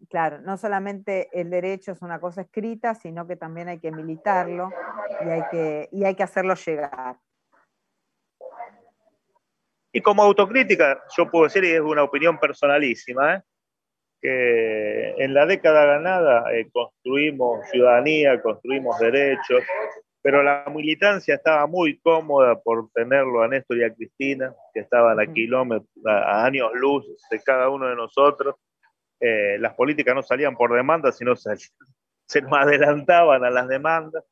claro, no solamente el derecho es una cosa escrita, sino que también hay que militarlo y hay que, y hay que hacerlo llegar. Y como autocrítica, yo puedo decir, y es una opinión personalísima, ¿eh? que en la década ganada eh, construimos ciudadanía, construimos derechos, pero la militancia estaba muy cómoda por tenerlo a Néstor y a Cristina, que estaban a kilómetros, a, años luz de cada uno de nosotros. Eh, las políticas no salían por demanda, sino se, *laughs* se nos adelantaban a las demandas.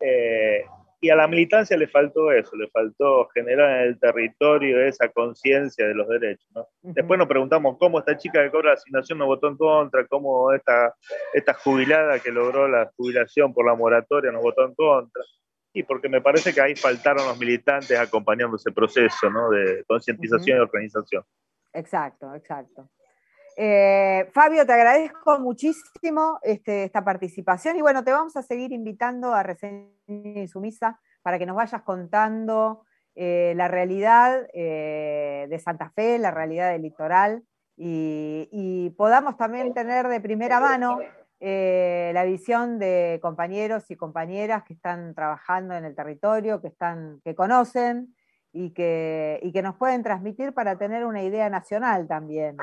Eh, y a la militancia le faltó eso, le faltó generar en el territorio esa conciencia de los derechos. Después nos preguntamos cómo esta chica que cobra la asignación no votó en contra, cómo esta, esta jubilada que logró la jubilación por la moratoria nos votó en contra. Y porque me parece que ahí faltaron los militantes acompañando ese proceso de concientización y organización. Exacto, exacto. Eh, Fabio, te agradezco muchísimo este, esta participación y bueno, te vamos a seguir invitando a Reseña Sumisa para que nos vayas contando eh, la realidad eh, de Santa Fe, la realidad del litoral y, podamos también tener de primera mano la visión de compañeros y compañeras que están trabajando en el territorio, que, están, que conocen y que, y que nos pueden transmitir para tener una idea nacional también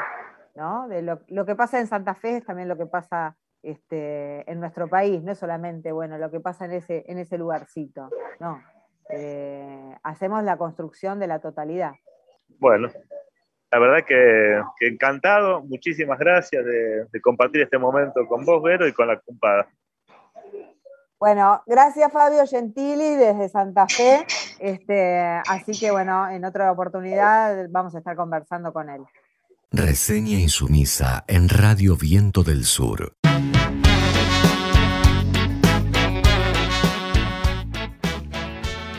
¿no? De lo, que pasa en Santa Fe es también lo que pasa este, en nuestro país, no es solamente bueno, lo que pasa en ese, en ese lugarcito, no. Eh, hacemos la construcción de la totalidad. Bueno, la verdad que, encantado, muchísimas gracias de, compartir este momento con vos, Vero, y con la cumpada. Bueno, gracias Fabio Gentili desde Santa Fe. Este, así que bueno, en otra oportunidad vamos a estar conversando con él. Reseña insumisa en Radio Viento del Sur.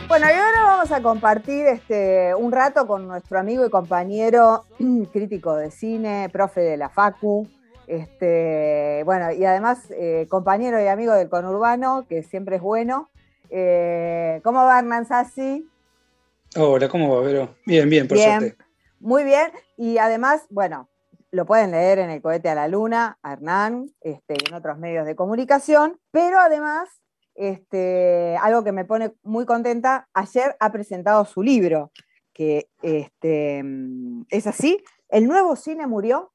Bueno, y ahora vamos a compartir este, un rato con nuestro amigo y compañero *clears throat* crítico de cine, profe de la FACU, este, bueno, y además eh, compañero y amigo del conurbano, que siempre es bueno. Eh, ¿Cómo va Hernán Sassi? Hola, ¿cómo va, Vero? Bien, bien, por suerte. Muy bien, y además, bueno, lo pueden leer en el cohete a la luna, a Hernán, este, y en otros medios de comunicación, pero además, este, algo que me pone muy contenta, ayer ha presentado su libro, que este, es así, El nuevo cine murió.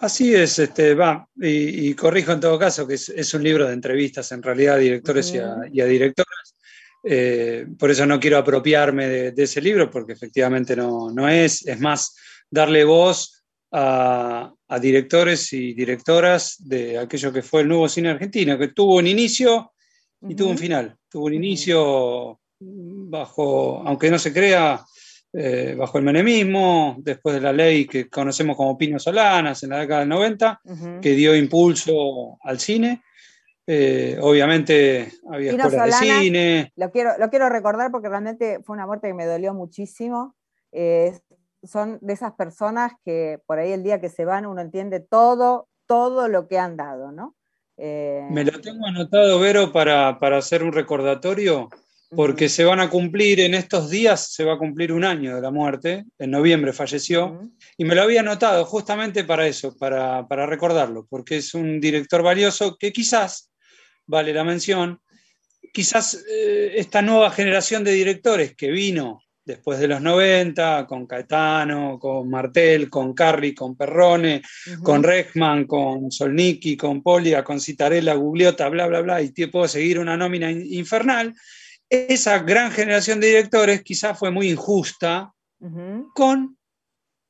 Así es, este, va, y, corrijo en todo caso que es, un libro de entrevistas en realidad a directores y, a, directoras. Eh, por eso no quiero apropiarme de, ese libro, porque efectivamente no, no, es. Es más, darle voz a, directores y directoras de aquello que fue el nuevo cine argentino, que tuvo un inicio y tuvo un final. tuvo un inicio bajo, aunque no se crea, eh, bajo el menemismo, después de la ley que conocemos como Pino Solanas en la década del 90, que dio impulso al cine. Eh, obviamente había escuelas de cine. Lo quiero, lo quiero recordar porque realmente fue una muerte que me dolió muchísimo. Eh, son de esas personas que por ahí el día que se van uno entiende todo, todo lo que han dado, ¿no? Eh, Me lo tengo anotado, Vero, para, para hacer un recordatorio, porque se van a cumplir en estos días, se va a cumplir un año de la muerte, en noviembre falleció, y me lo había anotado justamente para eso, para, para recordarlo, porque es un director valioso que quizás, vale la mención, quizás eh, esta nueva generación de directores que vino después de los 90, con Caetano, con Martel, con Carri, con Perrone, con Rechman, con Solniki, con Polia, con Citarella, Gugliota, bla, bla, bla, y te puedo seguir una nómina in- infernal. Esa gran generación de directores quizás fue muy injusta con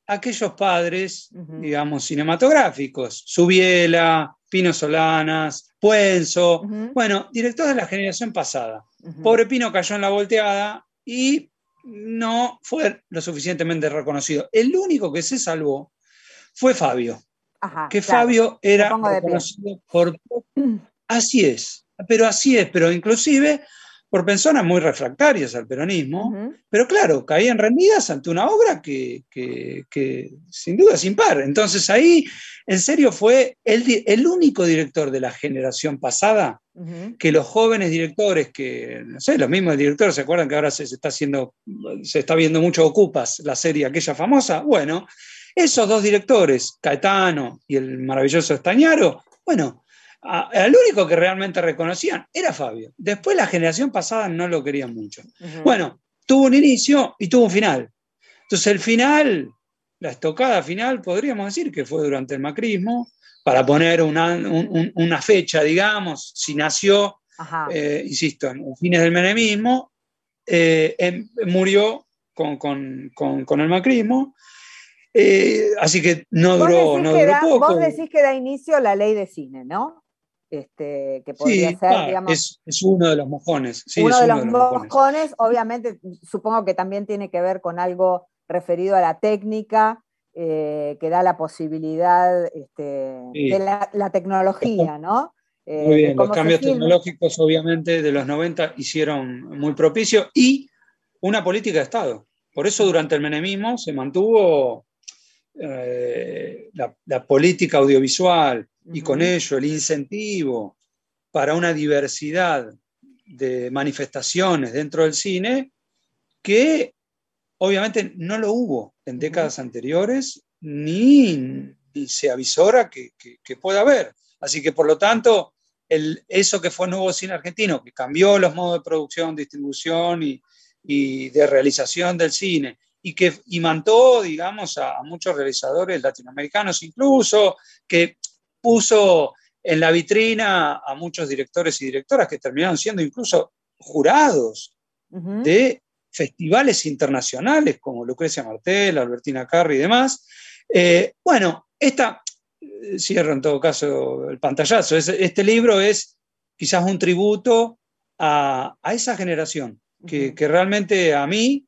aquellos padres, digamos, cinematográficos, Subiela, Pino Solanas, Puenzo, bueno, directores de la generación pasada. Pobre Pino cayó en la volteada y no fue lo suficientemente reconocido. El único que se salvó fue Fabio, Ajá, que claro. Fabio era reconocido por... *clears throat* Así es, pero así es, pero inclusive por personas muy refractarias al peronismo, pero claro, caían rendidas ante una obra que, que- que sin duda es impar. Entonces ahí, en serio, fue el, el único director de la generación pasada que los jóvenes directores, que, no sé, los mismos directores, ¿se acuerdan que ahora se, se está haciendo, se está viendo mucho Ocupas, la serie aquella famosa? Bueno, esos dos directores, Caetano y el maravilloso Estañaro, bueno, al único que realmente reconocían era Fabio. Después la generación pasada no lo querían mucho. Bueno, tuvo un inicio y tuvo un final. Entonces el final, la estocada final, podríamos decir que fue durante el macrismo, para poner una, un- un- una fecha, digamos, si nació, eh, insisto, en fines del menemismo, eh, em- murió con, con- con- con el macrismo, eh, así que no duró, no duró da, poco. vos decís que da inicio la ley de cine, ¿no? Este, que podría Sí, ser, digamos, es, es uno de los mojones. sí, uno de uno los de los mojones. mojones, obviamente, supongo que también tiene que ver con algo referido a la técnica, eh, que da la posibilidad este, Sí. de la, la tecnología, ¿no? Eh, Muy de bien, los cambios tecnológicos obviamente de los 90 hicieron muy propicio y una política de Estado. Por eso durante el menemismo se mantuvo eh, la, la política audiovisual y con ello el incentivo para una diversidad de manifestaciones dentro del cine que obviamente no lo hubo en décadas anteriores ni, ni se avisora que, que- que pueda haber. Así que por lo tanto, el, eso que fue nuevo cine argentino, que cambió los modos de producción, distribución y, y de realización del cine, y que imantó, digamos, a, a muchos realizadores latinoamericanos incluso, que puso en la vitrina a muchos directores y directoras que terminaron siendo incluso jurados de festivales internacionales como Lucrecia Martel, Albertina Carri y demás. Eh, bueno, esta, eh, cierro en todo caso el pantallazo, es- este libro es quizás un tributo a, a esa generación que, que realmente a mí,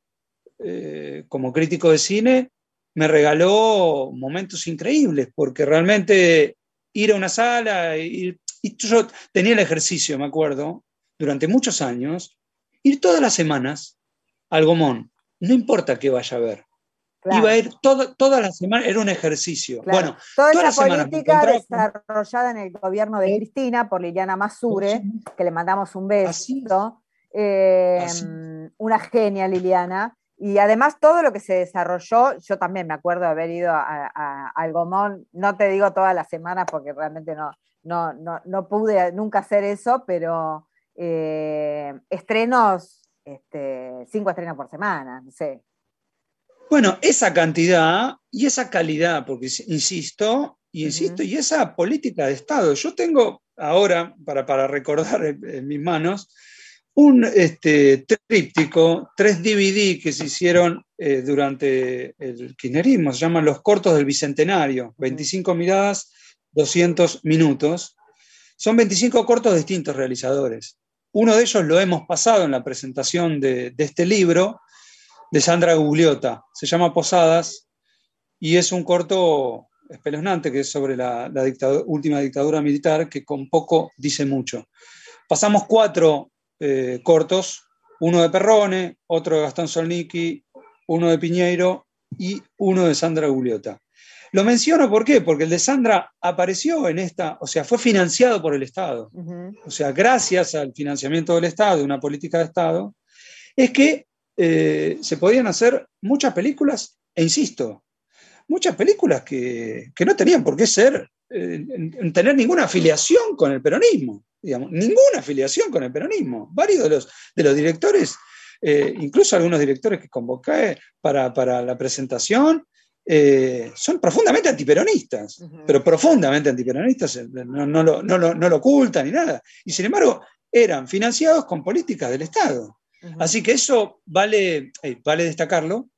eh, como crítico de cine, me regaló momentos increíbles, porque realmente ir a una sala, ir- y yo tenía el ejercicio, me acuerdo, durante muchos años, ir todas las semanas al Gomón, no importa qué vaya a ver. Claro. Iba a ir todo- todas las semanas, era un ejercicio. Claro. Bueno, Toda todas esa las política encontraba con- desarrollada en el gobierno de Cristina por Liliana Masure, que le mandamos un beso. Eh, una genia, Liliana. Y además todo lo que se desarrolló, yo también me acuerdo de haber ido a, a- al Gomón, no te digo todas las semanas porque realmente no, no, no, no pude nunca hacer eso, pero eh, estrenos, este, cinco estrenos por semana, no sé. Bueno, esa cantidad y esa calidad, porque insisto, y insisto, y esa política de Estado. Yo tengo ahora, para, para recordar en, en mis manos, un este, tríptico, tres DVD que se hicieron eh, durante el kirchnerismo, se llaman Los Cortos del Bicentenario, 25 miradas, 200 minutos. Son 25 cortos de distintos realizadores. uno de ellos lo hemos pasado en la presentación de, este libro de Sandra Gugliota. Se llama Posadas y es un corto espeluznante que es sobre la, última dictadura militar que con poco dice mucho. Pasamos cuatro eh, cortos, uno de Perrone, otro de Gastón Solniki, uno de Piñeiro y uno de Sandra Gugliota. Lo menciono ¿por qué? Porque el de Sandra apareció en esta, o sea, fue financiado por el Estado. O sea, gracias al financiamiento del Estado, una política de Estado, es que eh, se podían hacer muchas películas, e insisto, muchas películas que, no tenían por qué ser, eh, tener ninguna afiliación con el peronismo, digamos, ninguna afiliación con el peronismo. Varios de los, de los directores, eh, incluso algunos directores que convoqué para, para la presentación, eh, son profundamente antiperonistas, pero profundamente antiperonistas, eh, no, lo, ocultan ni nada. Y sin embargo, eran financiados con políticas del Estado. Así que eso vale, eh, vale destacarlo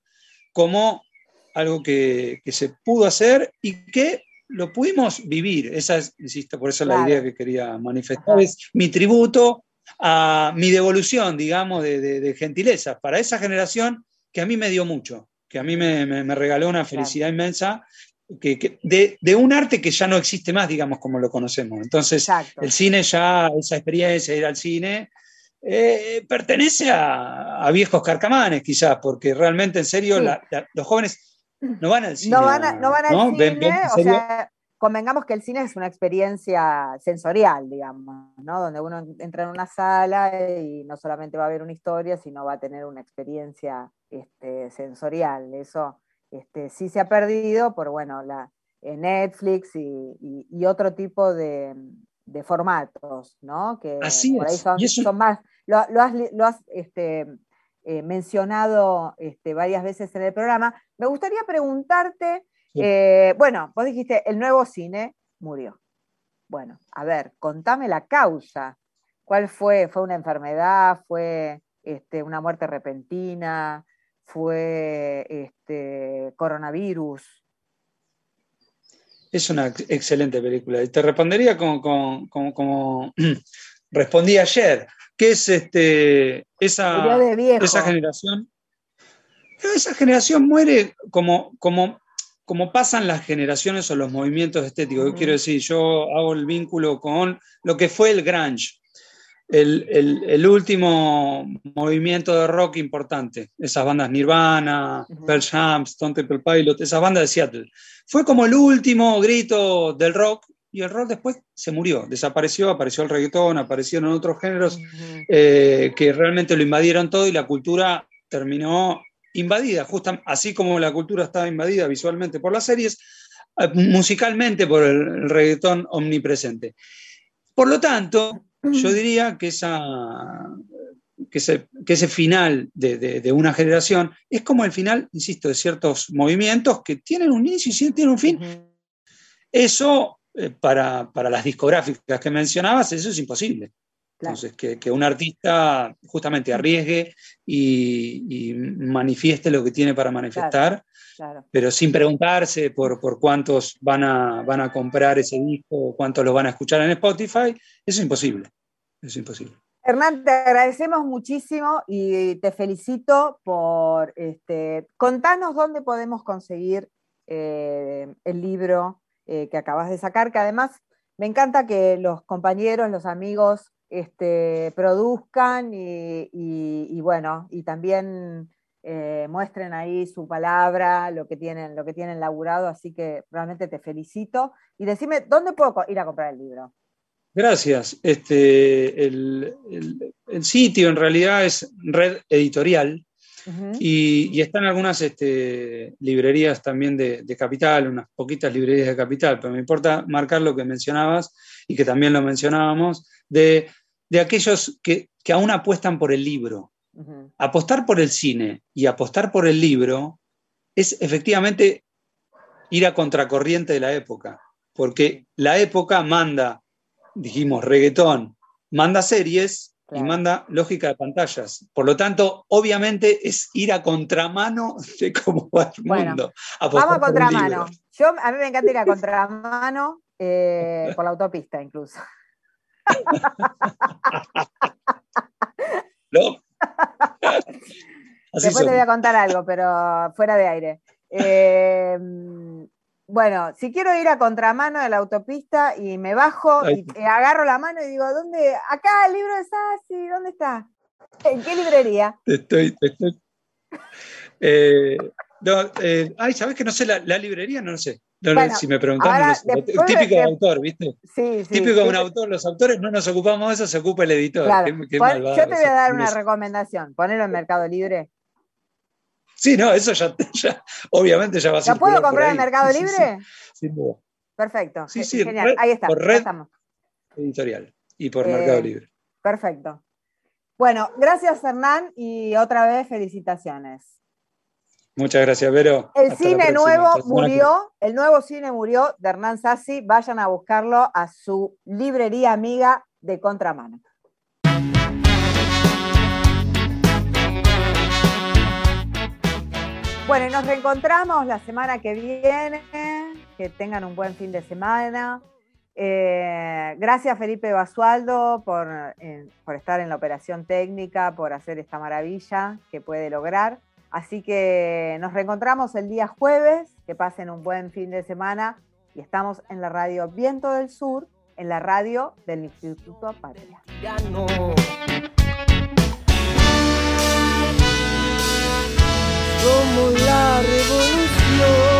como algo que, se pudo hacer y que lo pudimos vivir. Esa es, insisto, por eso la idea que quería manifestar es mi tributo a mi devolución, digamos, de, de gentileza para esa generación que a mí me dio mucho que a mí me, regaló una felicidad inmensa que, de, un arte que ya no existe más, digamos, como lo conocemos. Entonces, el cine ya, esa experiencia de ir al cine, eh, pertenece a, viejos carcamanes, quizás, porque realmente, en serio, los jóvenes no van al cine. No van, al cine, o sea, convengamos que el cine es una experiencia sensorial, digamos, ¿no? Donde uno entra en una sala y no solamente va a ver una historia, sino va a tener una experiencia este, sensorial. Eso este, sí se ha perdido por, bueno, la, eh, Netflix y, otro tipo de, formatos, ¿no? Que Así por ahí son, más, lo, has, este, eh, mencionado este, varias veces en el programa. Me gustaría preguntarte eh, bueno, vos dijiste, el nuevo cine murió. Bueno, a ver, contame la causa. ¿Cuál fue? ¿Fue una enfermedad? ¿Fue este, una muerte repentina? ¿Fue este, coronavirus? Es una excelente película. Y te respondería como, como, *clears throat* respondí ayer, que es este, esa, esa generación. Esa generación muere como, como como pasan las generaciones o los movimientos estéticos. Yo quiero decir, yo hago el vínculo con lo que fue el grunge, el, último movimiento de rock importante, esas bandas Nirvana, Pearl Jam, Stone Temple Pilot, esas bandas de Seattle. Fue como el último grito del rock y el rock después se murió, desapareció, apareció el reggaetón, aparecieron otros géneros eh, que realmente lo invadieron todo y la cultura terminó invadida, justo así como la cultura estaba invadida visualmente por las series, eh, musicalmente por el, reggaetón omnipresente. Por lo tanto, yo diría que, esa, que, ese, que ese final de, una generación es como el final, insisto, de ciertos movimientos que tienen un inicio y tienen un fin. Eso, eh, para, para, las discográficas que mencionabas, eso es imposible. Entonces, que, un artista justamente arriesgue y, manifieste lo que tiene para manifestar, pero sin preguntarse por, por cuántos van a, van a comprar ese disco o cuántos lo van a escuchar en Spotify, eso es imposible. Es imposible. Hernán, te agradecemos muchísimo y te felicito por este, contanos dónde podemos conseguir eh, el libro eh, que acabas de sacar, que además me encanta que los compañeros, los amigos este, produzcan y, bueno, y también eh, muestren ahí su palabra, lo que, tienen, lo que tienen laburado, así que realmente te felicito. Y decime, ¿dónde puedo ir a comprar el libro? Gracias. Este, el, sitio en realidad es Red Editorial y, están algunas este, librerías también de, de, Capital, unas poquitas librerías de Capital, pero me importa marcar lo que mencionabas y que también lo mencionábamos, de, aquellos que, aún apuestan por el libro. Apostar por el cine y apostar por el libro es efectivamente ir a contracorriente de la época, porque la época manda, dijimos, reggaetón, manda series y manda lógica de pantallas. Por lo tanto, obviamente es ir a contramano de cómo va el mundo. Vamos a contramano. Yo, a mí me encanta ir a contramano eh, por la autopista incluso. *laughs* Después te voy a contar algo, pero fuera de aire. Eh, bueno, si quiero ir a contramano de la autopista y me bajo y agarro la mano y digo, ¿dónde? Acá el libro de Sassi, ¿dónde está? ¿En qué librería? Estoy, estoy. Eh, no, eh, ay, ¿sabes que no sé la, librería? No lo sé. si me preguntan, típico de, autor, ¿viste? Sí, sí, típico de un autor, los autores no nos ocupamos de eso, se ocupa el editor. yo te voy a dar una recomendación, ponerlo en Mercado Libre. Sí, no, eso *laughs* ya, obviamente ya va a ser. ¿La puedo comprar en Mercado Libre? sin duda. Perfecto. Sí, sí, Genial. ahí está. Por red editorial y por Mercado eh, Libre. Perfecto. Bueno, gracias Hernán y otra vez felicitaciones. Muchas gracias, Vero. El cine nuevo murió, el nuevo cine murió de Hernán Sassi. Vayan a buscarlo a su librería amiga de contramano. Bueno, nos reencontramos la semana que viene. Que tengan un buen fin de semana. Eh, gracias Felipe Basualdo por, por estar en la operación técnica, por hacer esta maravilla que puede lograr. Así que nos reencontramos el día jueves, que pasen un buen fin de semana y estamos en la radio Viento del Sur, en la radio del Instituto Patria. como la revolución.